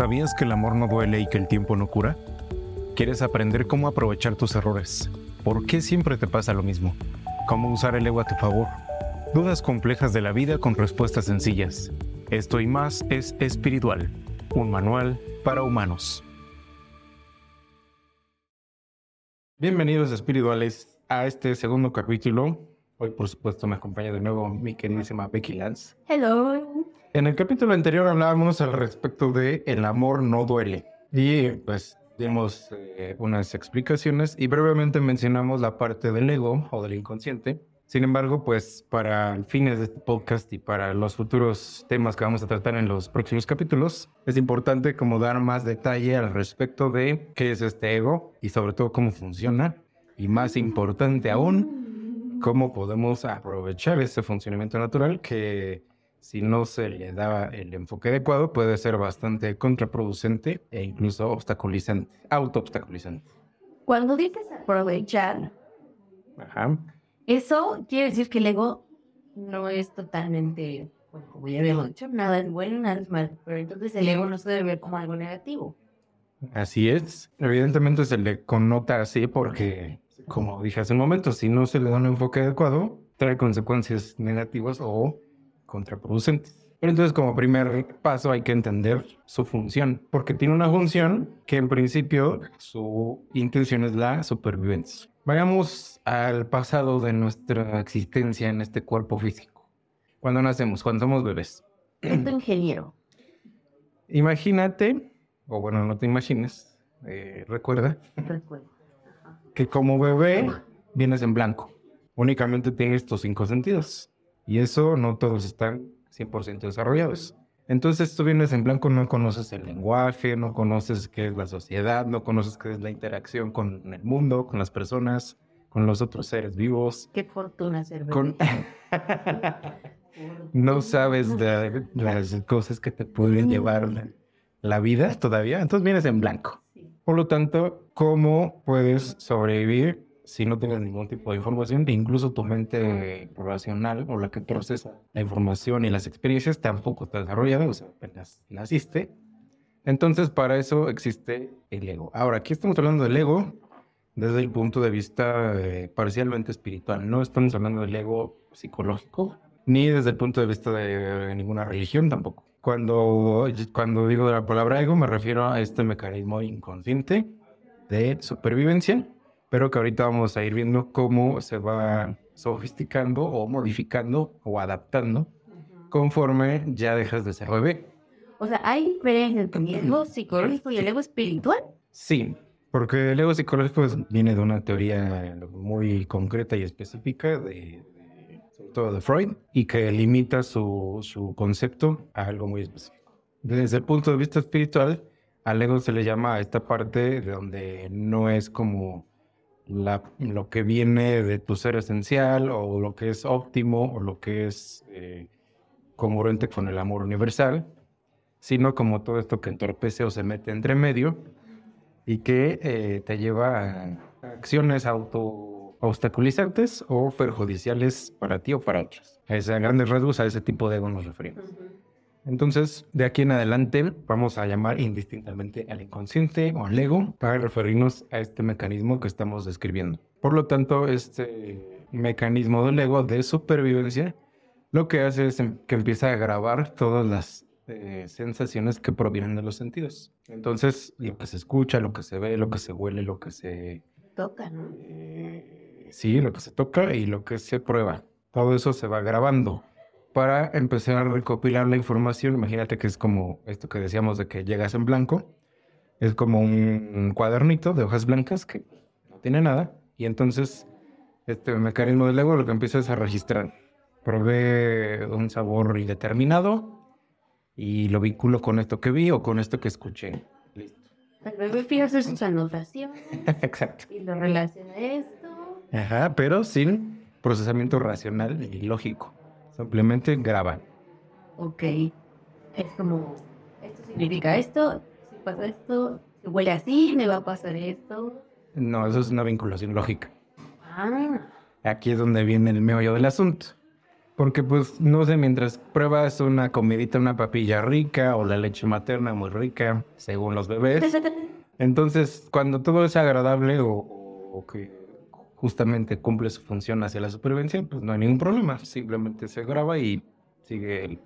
¿Sabías que el amor no duele y que el tiempo no cura? ¿Quieres aprender cómo aprovechar tus errores? ¿Por qué siempre te pasa lo mismo? ¿Cómo usar el ego a tu favor? Dudas complejas de la vida con respuestas sencillas. Esto y más es Espiritual, un manual para humanos. Bienvenidos espirituales a este segundo capítulo. Hoy, por supuesto, me acompaña de nuevo mi queridísima Becky Lance. Hello. En el capítulo anterior hablábamos al respecto de el amor no duele. Y pues dimos eh, unas explicaciones y brevemente mencionamos la parte del ego o del inconsciente. Sin embargo, pues para fines de este podcast y para los futuros temas que vamos a tratar en los próximos capítulos, es importante como dar más detalle al respecto de qué es este ego y sobre todo cómo funciona. Y más importante aún, cómo podemos aprovechar ese funcionamiento natural que si no se le da el enfoque adecuado, puede ser bastante contraproducente e incluso obstaculizante, auto-obstaculizante. Cuando dices aprovechar, Ajá. eso quiere decir que el ego no es totalmente, bueno, como ya habíamos dicho, nada es bueno, nada es malo. Pero entonces el ego no se debe ver como algo negativo. Así es. Evidentemente se le connota así porque, como dije hace un momento, si no se le da un enfoque adecuado, trae consecuencias negativas o contraproducentes. Pero entonces como primer paso hay que entender su función, porque tiene una función que en principio su intención es la supervivencia. Vayamos al pasado de nuestra existencia en este cuerpo físico. Cuando nacemos, cuando somos bebés. Es tu ingeniero. Imagínate, o bueno, no te imagines, eh, recuerda Recuerdo. que como bebé vienes en blanco. Únicamente tienes estos cinco sentidos. Y eso no todos están 100% desarrollados. Entonces tú vienes en blanco, no conoces el lenguaje, no conoces qué es la sociedad, no conoces qué es la interacción con el mundo, con las personas, con los otros seres vivos. Qué fortuna ser. Con... no sabes de las cosas que te pueden llevar la, vida todavía. Entonces vienes en blanco. Por lo tanto, ¿cómo puedes sobrevivir si no tienes ningún tipo de información? E incluso tu mente racional o la que procesa la información y las experiencias tampoco está desarrollada, o sea, apenas naciste. Entonces, para eso existe el ego. Ahora, aquí estamos hablando del ego desde el punto de vista eh, parcialmente espiritual. No estamos hablando del ego psicológico, ni desde el punto de vista de, ninguna religión tampoco. Cuando, cuando digo la palabra ego, me refiero a este mecanismo inconsciente de supervivencia, pero que ahorita vamos a ir viendo cómo se va sofisticando o modificando o adaptando conforme ya dejas de ser bebé. O sea, hay diferencia entre el ego psicológico y el ego espiritual. Sí, porque el ego psicológico viene de una teoría muy concreta y específica, de, de- sobre todo de Freud, y que limita su, su concepto a algo muy específico. Desde el punto de vista espiritual, al ego se le llama a esta parte de donde no es como la, lo que viene de tu ser esencial o lo que es óptimo o lo que es eh, congruente con el amor universal, sino como todo esto que entorpece o se mete entre medio y que eh, te lleva a acciones auto obstaculizantes o perjudiciales para ti o para otros. A grandes rasgos a ese tipo de ego nos referimos. Entonces, de aquí en adelante vamos a llamar indistintamente al inconsciente o al ego para referirnos a este mecanismo que estamos describiendo. Por lo tanto, este mecanismo del ego de supervivencia lo que hace es que empieza a grabar todas las eh, sensaciones que provienen de los sentidos. Entonces, lo que se escucha, lo que se ve, lo que se huele, lo que se... Toca, ¿no? eh, sí, lo que se toca y lo que se prueba. Todo eso se va grabando para empezar a recopilar la información. Imagínate que es como esto que decíamos de que llegas en blanco. Es como un cuadernito de hojas blancas que no tiene nada. Y entonces este mecanismo del ego lo que empieza es a registrar. Probé un sabor indeterminado y lo vinculo con esto que vi o con esto que escuché. Listo. El bebé empieza a hacer sus anotaciones Exacto. y lo relaciona a esto. Ajá, pero sin procesamiento racional y lógico. Simplemente graba. Ok. Es como, esto significa esto, si pasa esto, si huele así, me va a pasar esto. No, eso es una vinculación lógica. Ah, Aquí es donde viene el meollo del asunto. Porque pues, no sé, mientras pruebas una comidita, una papilla rica o la leche materna muy rica, según los bebés. Entonces, cuando todo es agradable o, o que justamente cumple su función hacia la supervivencia, pues no hay ningún problema. Simplemente se graba y sigue el,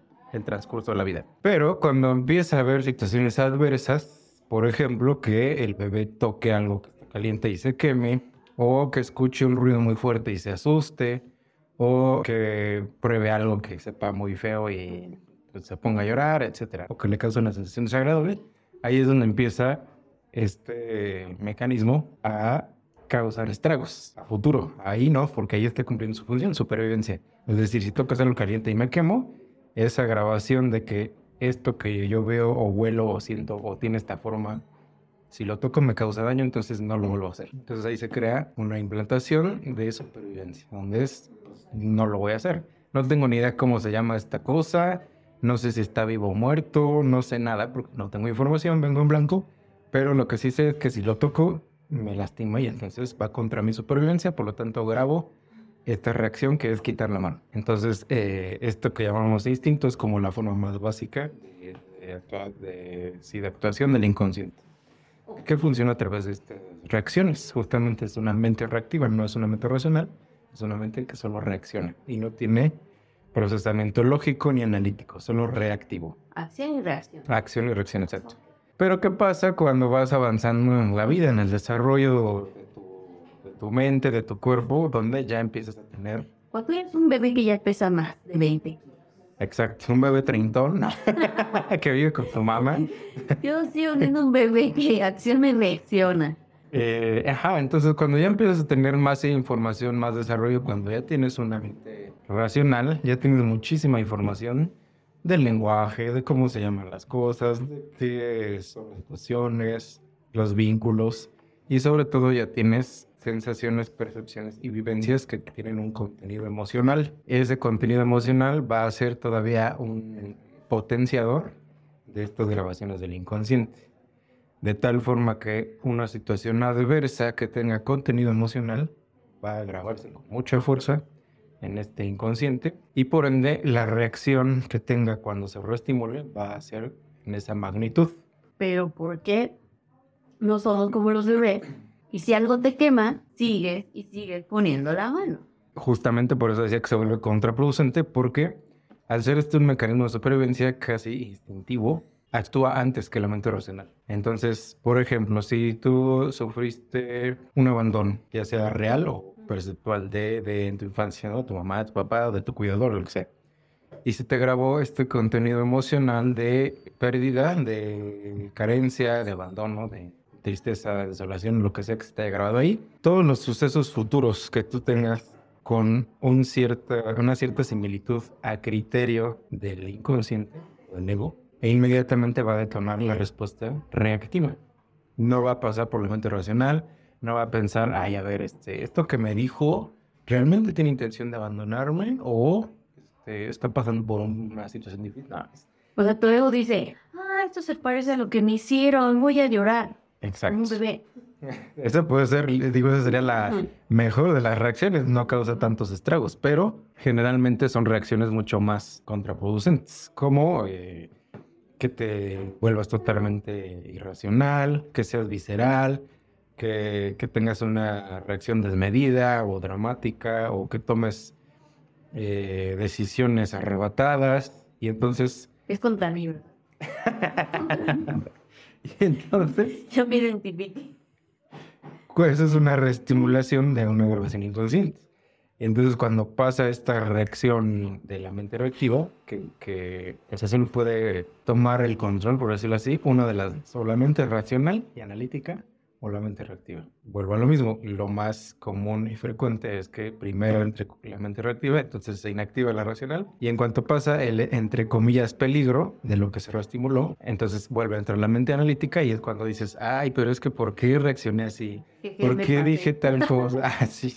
transcurso de la vida. Pero cuando empieza a haber situaciones adversas, por ejemplo, que el bebé toque algo caliente y se queme, o que escuche un ruido muy fuerte y se asuste, o que pruebe algo que sepa muy feo y pues, se ponga a llorar, etcétera, o que le cause una sensación desagradable, ahí es donde empieza este mecanismo a causar estragos a futuro. Ahí no, porque ahí está cumpliendo su función, supervivencia. Es decir, si tocas algo caliente y me quemo, esa grabación de que esto que yo veo o huelo o siento o tiene esta forma, si lo toco me causa daño, entonces no lo vuelvo a hacer. Entonces ahí se crea una implantación de supervivencia, donde es, pues, no lo voy a hacer. No tengo ni idea cómo se llama esta cosa, no sé si está vivo o muerto, no sé nada porque no tengo información, vengo en blanco, pero lo que sí sé es que si lo toco me lastima y entonces va contra mi supervivencia, por lo tanto grabo esta reacción que es quitar la mano. Entonces, eh, esto que llamamos instinto es como la forma más básica de, de, de- sí, de actuación del inconsciente, que funciona a través de estas reacciones. Justamente es una mente reactiva, no es una mente racional, es una mente que solo reacciona y no tiene procesamiento lógico ni analítico, solo reactivo. Acción y reacción. Acción y reacción, exacto. Pero ¿qué pasa cuando vas avanzando en la vida, en el desarrollo de tu, de tu mente, de tu cuerpo, donde ya empiezas a tener, Cuando eres un bebé que ya pesa más de 20. exacto, un bebé treintón que vive con tu mamá? Yo sigo siendo un bebé que acciona y reacciona. Eh, ajá, entonces cuando ya empiezas a tener más información, más desarrollo, cuando ya tienes una mente racional, ya tienes muchísima información del lenguaje, de cómo se llaman las cosas, de las situaciones, los vínculos, y sobre todo ya tienes sensaciones, percepciones y vivencias que tienen un contenido emocional. Ese contenido emocional va a ser todavía un potenciador de estas grabaciones del inconsciente de tal forma que una situación adversa que tenga contenido emocional va a grabarse con mucha fuerza en este inconsciente y por ende la reacción que tenga cuando se reestimule va a ser en esa magnitud. Pero ¿por qué no somos como los bebés? Y si algo te quema, sigues y sigues poniendo la mano. Justamente por eso decía que se vuelve contraproducente porque al ser este un mecanismo de supervivencia casi instintivo, actúa antes que la mente racional. Entonces, por ejemplo, si tú sufriste un abandono, ya sea real o perceptual de, de en tu infancia, ¿no? Tu mamá, tu papá, de tu cuidador, lo que sea. Y se te grabó este contenido emocional de pérdida, de carencia, de abandono, de tristeza, de desolación, lo que sea que se te haya grabado ahí. Todos los sucesos futuros que tú tengas con un cierta, una cierta similitud a criterio del inconsciente, del ego, e inmediatamente va a detonar la respuesta reactiva. No va a pasar por la mente racional, no va a pensar, ay, a ver, este, esto que me dijo, ¿realmente tiene intención de abandonarme o este, está pasando por una situación difícil? No, O sea, tu ego dice, ah, esto se parece a lo que me hicieron, voy a llorar. Exacto. Un bebé. Esa puede ser, digo, esa sería la mejor de las reacciones, no causa tantos estragos, pero generalmente son reacciones mucho más contraproducentes, como eh, que te vuelvas totalmente irracional, que seas visceral, que, que tengas una reacción desmedida o dramática, o que tomes eh, decisiones arrebatadas, y entonces, Es contra y entonces Yo me identifico. Pues es una reestimulación de una grabación inconsciente. Entonces, cuando pasa esta reacción de la mente reactiva, que, que el sesión puede tomar el control, por decirlo así, una de las, o la mente racional y analítica, o la mente reactiva. Vuelvo a lo mismo, lo más común y frecuente es que primero entre la mente reactiva, entonces se inactiva la racional, y en cuanto pasa el, entre comillas, peligro de lo que se reestimuló, entonces vuelve a entrar la mente analítica y es cuando dices, ay, pero es que ¿por qué reaccioné así? ¿Qué- qué ¿Por qué dije tal cosa? Ah, sí.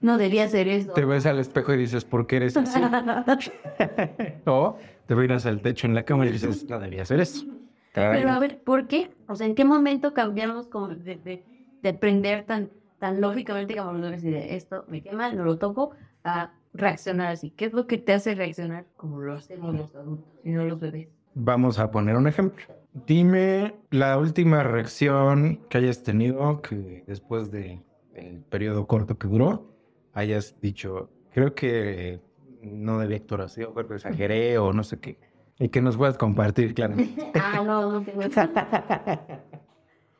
No debía hacer eso. Te ves al espejo y dices, ¿por qué eres así? o te miras al techo en la cama y dices, no debía hacer eso. Pero a ver, ¿por qué? O sea, ¿en qué momento cambiamos como de, de, de aprender tan, tan lógicamente como decir, esto me quema, no lo toco, a reaccionar así? ¿Qué es lo que te hace reaccionar como lo hacemos los adultos y no los bebés? Vamos a poner un ejemplo. Dime la última reacción que hayas tenido que después de el periodo corto que duró hayas dicho, creo que no debía actuar así, o creo que exageré, o no sé qué. Y que nos puedas compartir, claro. ah, no, no tengo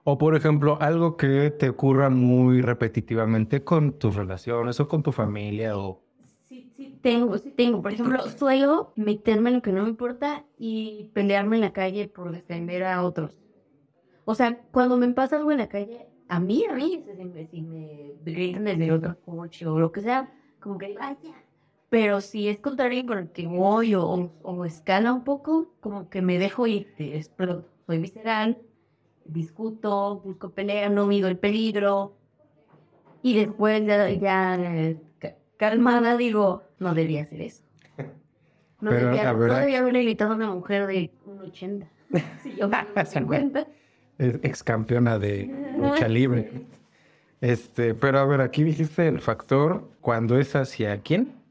O por ejemplo, algo que te ocurra muy repetitivamente con tus relaciones o con tu familia o... Sí, sí tengo, sí tengo. Por ejemplo, suelo meterme en lo que no me importa y pelearme en la calle por defender a otros. O sea, cuando me pasa algo en la calle, a mí, a mí, si me, si me gritan desde otro coche o lo que sea, como que, ay, ya. Pero si es contrario con el que voy o, o, escala un poco, como que me dejo ir, exploto. Soy visceral, discuto, busco pelea, no mido el peligro. Y después ya, ya calmada digo, no debía hacer eso. No, debía, haber invitado a una mujer de un 80. Si yo 50. ex campeona de lucha libre. Este, pero a ver, aquí dijiste el factor cuando es hacia quién?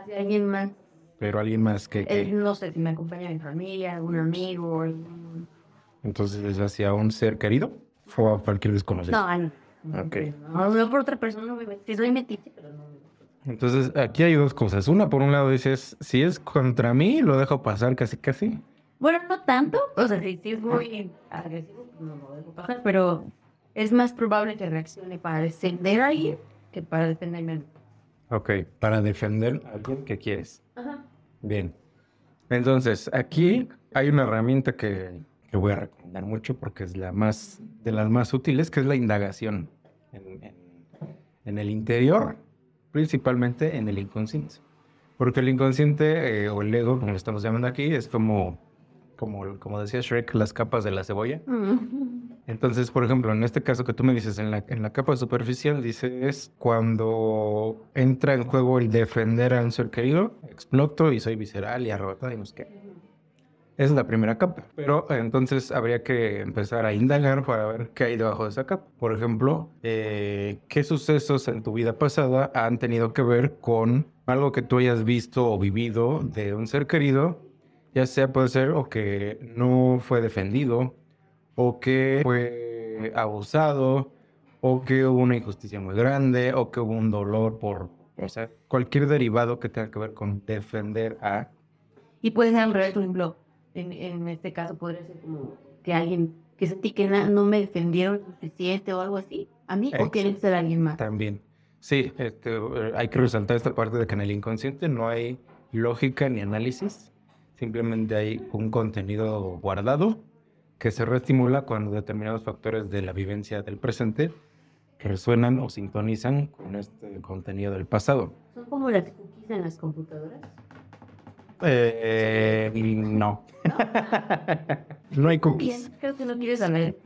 Hacia alguien más. Pero alguien más que. no sé si me acompaña mi familia, un amigo. Entonces es hacia un ser querido o a cualquier desconocido. No, no. Ok. No, no por otra persona, si soy metiche, pero no. Entonces, aquí hay dos cosas. Una, por un lado, dices, si es contra mí, lo dejo pasar casi, casi. Bueno, no tanto. O sea, si, es muy agresivo, pues no lo dejo pasar, pero es más probable que reaccione para defender a alguien que para defenderme Ok, para defender a alguien que quieres. Ajá. Bien. Entonces, aquí hay una herramienta que, que, voy a recomendar mucho porque es la más, de las más útiles, que es la indagación en, en, el interior, principalmente en el inconsciente. Porque el inconsciente, eh, o el ego, como lo estamos llamando aquí, es como como, como decía Shrek, las capas de la cebolla. Entonces, por ejemplo, en este caso que tú me dices, en la, en la capa superficial, dices, cuando entra en juego el defender a un ser querido, exploto y soy visceral y arrebatado y no sé qué. Es la primera capa. Pero entonces habría que empezar a indagar para ver qué hay debajo de esa capa. Por ejemplo, eh, qué sucesos en tu vida pasada han tenido que ver con algo que tú hayas visto o vivido de un ser querido ya sea puede ser o que no fue defendido, o que fue abusado, o que hubo una injusticia muy grande, o que hubo un dolor por, o sea, cualquier derivado que tenga que ver con defender a... Y puede ser al revés, por ejemplo, en, en este caso podría ser como que alguien que sentí que no me defendieron suficiente o algo así, a mí, o quiere ser alguien más. También. Sí, este, hay que resaltar esta parte de que en el inconsciente no hay lógica ni análisis, Simplemente hay un contenido guardado que se reestimula cuando determinados factores de la vivencia del presente resuenan o sintonizan con este contenido del pasado. ¿Son como las cookies en las computadoras? Eh, no. no hay cookies. Bien, creo que no quieres saber.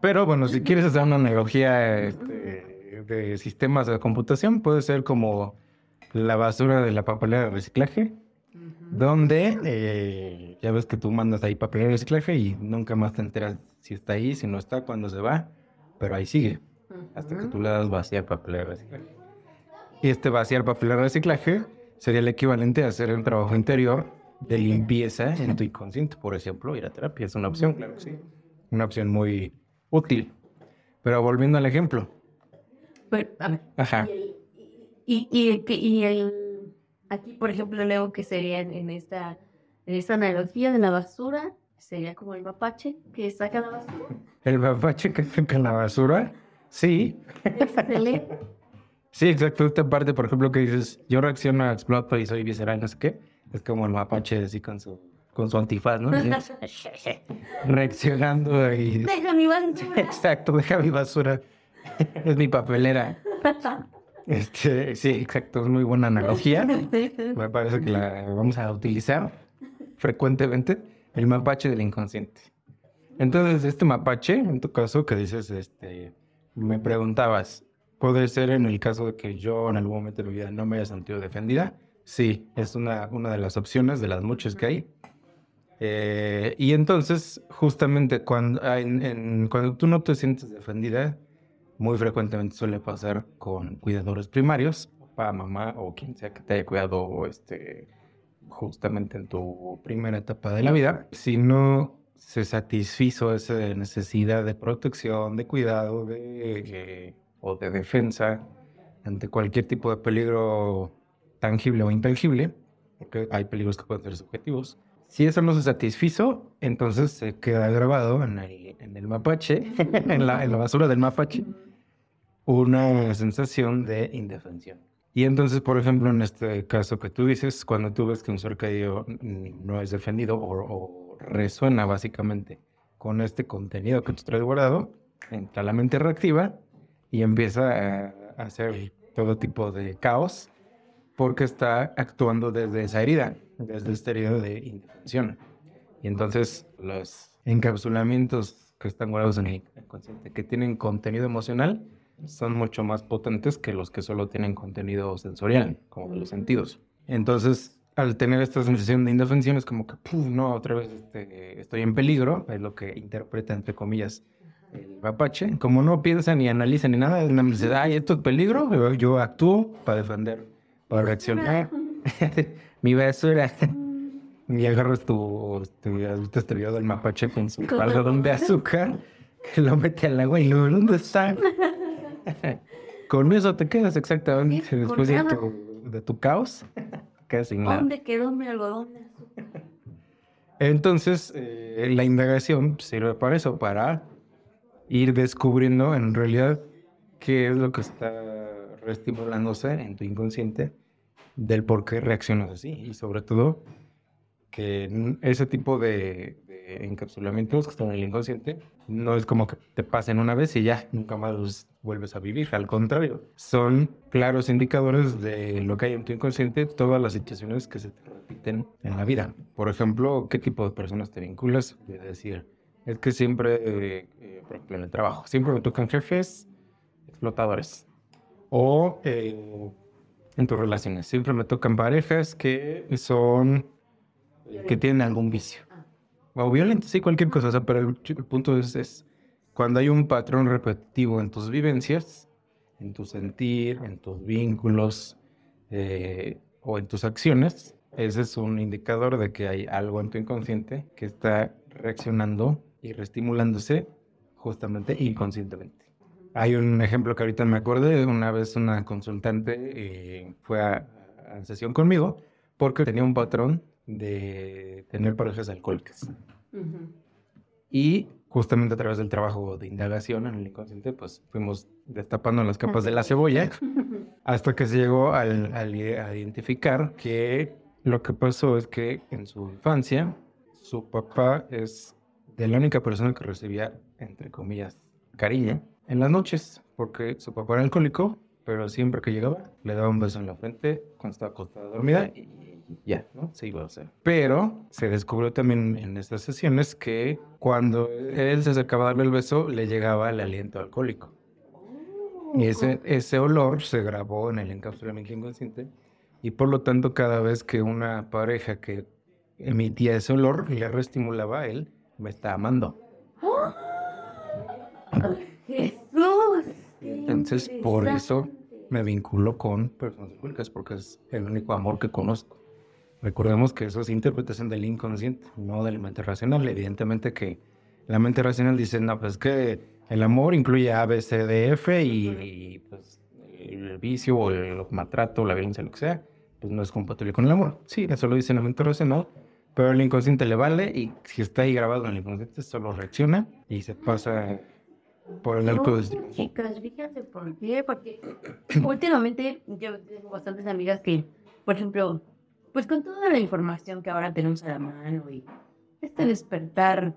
Pero bueno, si quieres hacer una analogía este, de sistemas de computación, puede ser como la basura de la papelera de reciclaje donde eh, ya ves que tú mandas ahí papel de reciclaje y nunca más te enteras si está ahí, si no está, cuándo se va, pero ahí sigue, hasta que tú le das vaciar papel de reciclaje. Y este vaciar papel de reciclaje sería el equivalente a hacer un trabajo interior de limpieza en tu inconsciente, por ejemplo, ir a terapia es una opción, claro que sí, una opción muy útil. Pero volviendo al ejemplo. Pero, a ver. Ajá. Y, y, y, y el Aquí, por ejemplo, leo que sería en esta, en esta analogía de la basura, sería como el mapache que saca la basura. ¿El mapache que saca la basura? Sí. sí, exacto. Esta parte, por ejemplo, que dices, yo reacciono exploto y soy visceral, no sé qué. Es como el mapache así con su, con su antifaz, ¿no? Reaccionando ahí. Deja mi basura. Exacto, deja mi basura. es mi papelera. Este, sí, exacto, es muy buena analogía. Me parece que la vamos a utilizar frecuentemente, el mapache del inconsciente. Entonces, este mapache, en tu caso, que dices, este, me preguntabas, ¿puede ser en el caso de que yo en algún momento de mi vida no me haya sentido defendida? Sí, es una, una de las opciones, de las muchas que hay. Eh, y entonces, justamente cuando, cuando tú no te sientes defendida, muy frecuentemente suele pasar con cuidadores primarios, papá, mamá o quien sea que te haya cuidado este, justamente en tu primera etapa de la vida, si no se satisfizo esa necesidad de protección, de cuidado de, o de defensa ante cualquier tipo de peligro tangible o intangible, porque hay peligros que pueden ser subjetivos. Si eso no se satisfizo, entonces se queda grabado en el, en el mapache, en la, en la basura del mapache, una sensación de indefensión. Y entonces, por ejemplo, en este caso que tú dices, cuando tú ves que un ser caído no es defendido o, resuena básicamente con este contenido que tú traes guardado, entra la mente reactiva y empieza a hacer todo tipo de caos porque está actuando desde esa herida, desde este herida de indefensión. Y entonces los encapsulamientos que están guardados en el inconsciente, que tienen contenido emocional, son mucho más potentes que los que solo tienen contenido sensorial, como de los sentidos. Entonces, al tener esta sensación de indefensión, es como que, no, otra vez este, estoy en peligro, es lo que interpreta, entre comillas, el mapache. Como no piensa ni analiza ni nada, nada más dice, ay, esto es peligro, yo actúo para defender, para reaccionar. Mi basura. y agarras tu, tu, este video del mapache con su algodón de azúcar, que lo mete al agua y luego, ¿dónde está? Con eso te quedas exactamente después de tu, de tu, caos. ¿Dónde quedó mi algodón? Entonces, eh, la indagación sirve para eso, para ir descubriendo en realidad qué es lo que está reestimulándose en tu inconsciente del por qué reaccionas así y sobre todo que ese tipo de, encapsulamientos que están en el inconsciente no es como que te pasen una vez y ya nunca más los vuelves a vivir. Al contrario, son claros indicadores de lo que hay en tu inconsciente, todas las situaciones que se te repiten en la vida. Por ejemplo, qué tipo de personas te vinculas. Es decir, es que siempre, eh, en el trabajo, siempre me tocan jefes explotadores. O eh, en tus relaciones, siempre me tocan parejas que son que tienen algún vicio. O violento, sí, cualquier cosa. O sea, pero el, punto es, es, cuando hay un patrón repetitivo en tus vivencias, en tu sentir, en tus vínculos eh, o en tus acciones, ese es un indicador de que hay algo en tu inconsciente que está reaccionando y reestimulándose justamente inconscientemente. Hay un ejemplo que ahorita me acordé, una vez una consultante eh, fue a, a sesión conmigo porque tenía un patrón de tener parejas alcohólicas. Y justamente a través del trabajo de indagación en el inconsciente, pues fuimos destapando las capas de la cebolla hasta que se llegó al, al, a identificar que lo que pasó es que en su infancia su papá es de la única persona que recibía, entre comillas, cariño en las noches, porque su papá era alcohólico, pero siempre que llegaba le daba un beso en la frente cuando estaba acostada dormida y ya, ¿no? Se iba a hacer. Pero se descubrió también en estas sesiones que cuando él se acercaba a darle el beso, le llegaba el aliento alcohólico. Y ese, ese olor se grabó en el encapsulamiento inconsciente y por lo tanto cada vez que una pareja que emitía ese olor le reestimulaba a él, me está amando. Jesús. Entonces, por eso me vinculo con personas alcohólicas, porque es el único amor que conozco. Recordemos que eso es interpretación del inconsciente, no de la mente racional. Evidentemente que la mente racional dice, no, pues que el amor incluye A, B, C, D, F y, pues el vicio o el maltrato, la violencia, lo que sea, pues no es compatible con el amor. Sí, eso lo dice la mente racional, pero el inconsciente le vale y si está ahí grabado en el inconsciente solo reacciona y se pasa por el arco de Chicas, fíjense por qué, porque últimamente yo tengo bastantes amigas que, por ejemplo, pues con toda la información que ahora tenemos a la mano y este despertar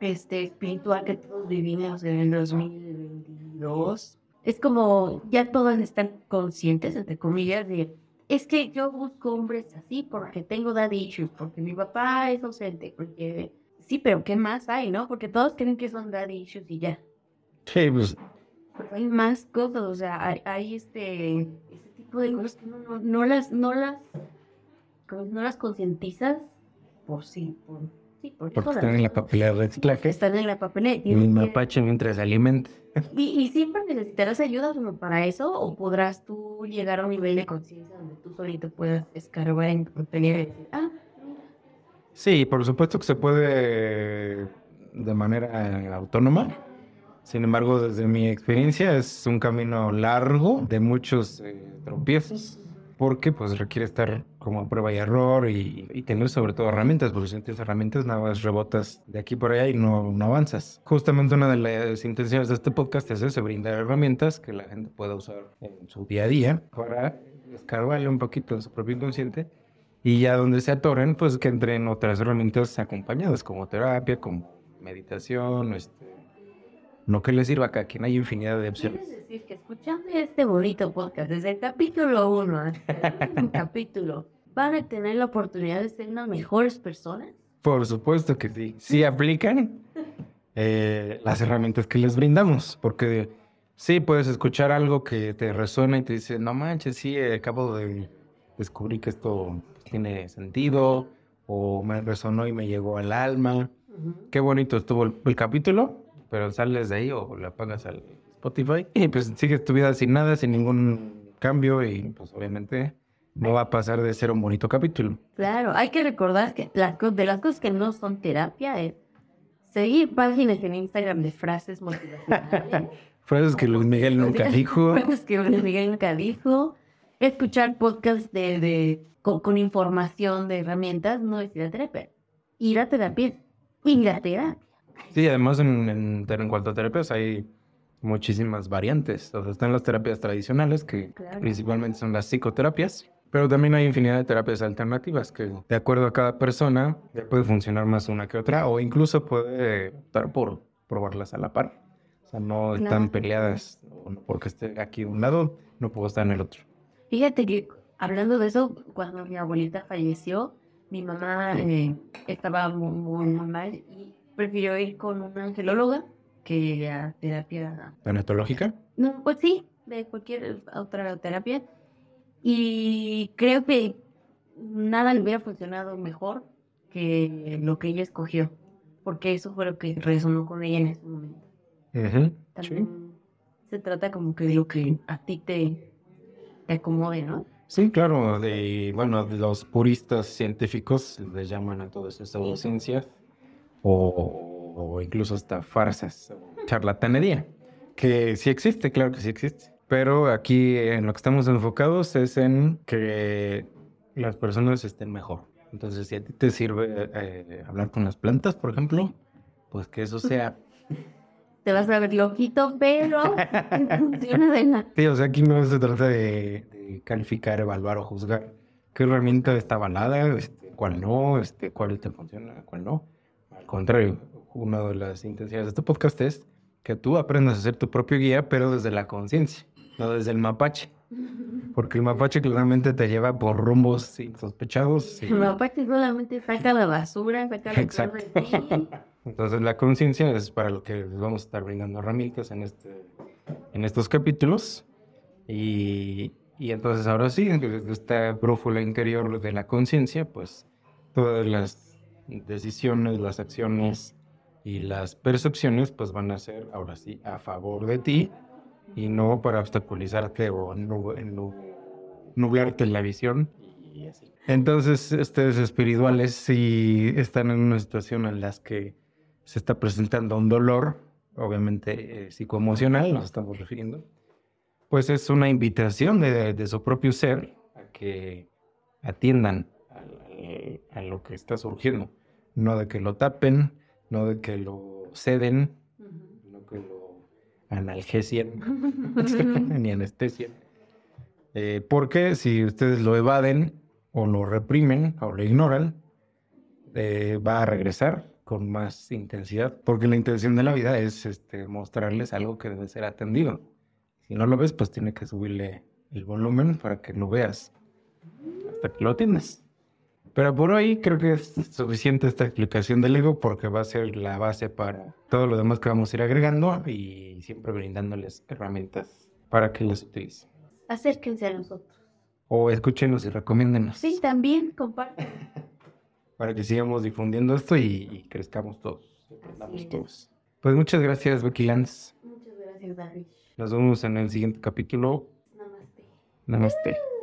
este espiritual que todos vivimos en el 2022, es como ya todos están conscientes, entre comillas, de es que yo busco hombres así porque tengo dad issues, porque mi papá es ausente, porque sí, pero ¿qué más hay, no? Porque todos creen que son dad issues y ya. Sí, pues. Pero hay más cosas, o sea, hay, este, este tipo de cosas que no, no las, no las no las concientizas, por sí, por Sí, por porque están en la papelera de reciclaje. están en la papelera. Y el mapache mientras se alimenta. ¿Y, y siempre necesitarás ayuda solo para eso? ¿O podrás tú llegar a un nivel de conciencia donde tú solito puedas escarbar en tu contenido y decir, ah, Sí, por supuesto que se puede de manera autónoma. Sin embargo, desde mi experiencia es un camino largo de muchos eh, tropiezos porque pues requiere estar como a prueba y error y, y tener sobre todo herramientas, porque si tienes herramientas nada más rebotas de aquí por allá y no, no avanzas. Justamente una de las intenciones de este podcast es eso, brindar herramientas que la gente pueda usar en su día a día para escarbarle un poquito en su propio inconsciente y ya donde se atoren, pues que entren otras herramientas acompañadas, como terapia, como meditación, este, no que les sirva a cada quien, hay infinidad de opciones. ¿quieres decir que escuchando este bonito podcast desde el capítulo 1 hasta el último capítulo van a tener la oportunidad de ser unas mejores personas? Por supuesto que sí, sí aplican eh, las herramientas que les brindamos, porque sí puedes escuchar algo que te resuena y te dice, no manches, sí, acabo de descubrir que esto tiene sentido, o me resonó y me llegó al alma. Qué bonito estuvo el, el capítulo, pero sales de ahí o le apagas al Spotify y pues sigues tu vida sin nada, sin ningún cambio y pues obviamente no va a pasar de ser un bonito capítulo. Claro, hay que recordar que las, co- de las cosas que no son terapia es seguir páginas en Instagram de frases motivacionales. Frases que Luis Miguel nunca dijo. Frases que Luis Miguel nunca dijo. Escuchar podcasts de, de, con, con información de herramientas no es ir a terapia. Ir a terapia ir a terapia. Sí, además en, en, en cuanto a terapias hay muchísimas variantes. O sea, están las terapias tradicionales, que Claro. principalmente son las psicoterapias, pero también hay infinidad de terapias alternativas que, de acuerdo a cada persona, puede funcionar más una que otra, o incluso puede optar por probarlas a la par. O sea, no están Claro. peleadas, porque esté aquí un lado, no puedo estar en el otro. Fíjate que hablando de eso, cuando mi abuelita falleció, mi mamá eh, estaba muy, muy mal y prefirió ir con una angelóloga que a terapia. ¿Tanatológica? No, pues sí, de cualquier otra terapia. Y creo que nada le hubiera funcionado mejor que lo que ella escogió, porque eso fue lo que resonó con ella en ese momento. Sí. También se trata como que de lo que a ti te, te acomode, ¿no? Sí, claro, de, bueno, de los puristas científicos les llaman a todo eso pseudociencias o, o incluso hasta farsas, charlatanería, que sí existe, claro que sí existe. Pero aquí en lo que estamos enfocados es en que las personas estén mejor. Entonces, si a ti te sirve eh, hablar con las plantas, por ejemplo, pues que eso sea Te vas a ver loquito, pero funciona de la... Sí, o sea, aquí no se trata de, de calificar, evaluar o juzgar qué herramienta está avalada, este, cuál no, este, cuál te funciona, cuál no. Contrario, una de las intenciones de este podcast es que tú aprendas a ser tu propio guía, pero desde la conciencia, no desde el mapache. Porque el mapache claramente te lleva por rumbos insospechados. y- El mapache solamente saca la basura, saca la Exacto. Entonces la conciencia es para lo que les vamos a estar brindando herramientas en, este, en estos capítulos. Y, y entonces ahora sí, desde esta brújula interior de la conciencia, pues todas las decisiones, las acciones y las percepciones pues van a ser ahora sí a favor de ti y no para obstaculizarte o nu- nu- nublarte la visión. Entonces, ustedes espirituales, si están en una situación en la que se está presentando un dolor, obviamente eh, psicoemocional, nos estamos refiriendo, pues es una invitación de, de su propio ser a que atiendan a lo que está surgiendo, no de que lo tapen, no de que lo ceden, no que lo analgesien, ni anestesien. Eh, porque si ustedes lo evaden o lo reprimen o lo ignoran, eh, va a regresar con más intensidad, porque la intención de la vida es este, mostrarles algo que debe ser atendido. Si no lo ves, pues tiene que subirle el volumen para que lo veas hasta que lo atiendas. Pero por hoy creo que es suficiente esta explicación del ego porque va a ser la base para todo lo demás que vamos a ir agregando y siempre brindándoles herramientas para que las utilicen. Acérquense a nosotros. O escúchenos y recomiéndenos. Sí, también compartan. para que sigamos difundiendo esto y, y crezcamos todos. todos. Pues muchas gracias, Becky Lance. Muchas gracias, David. Nos vemos en el siguiente capítulo. Namaste. Namaste.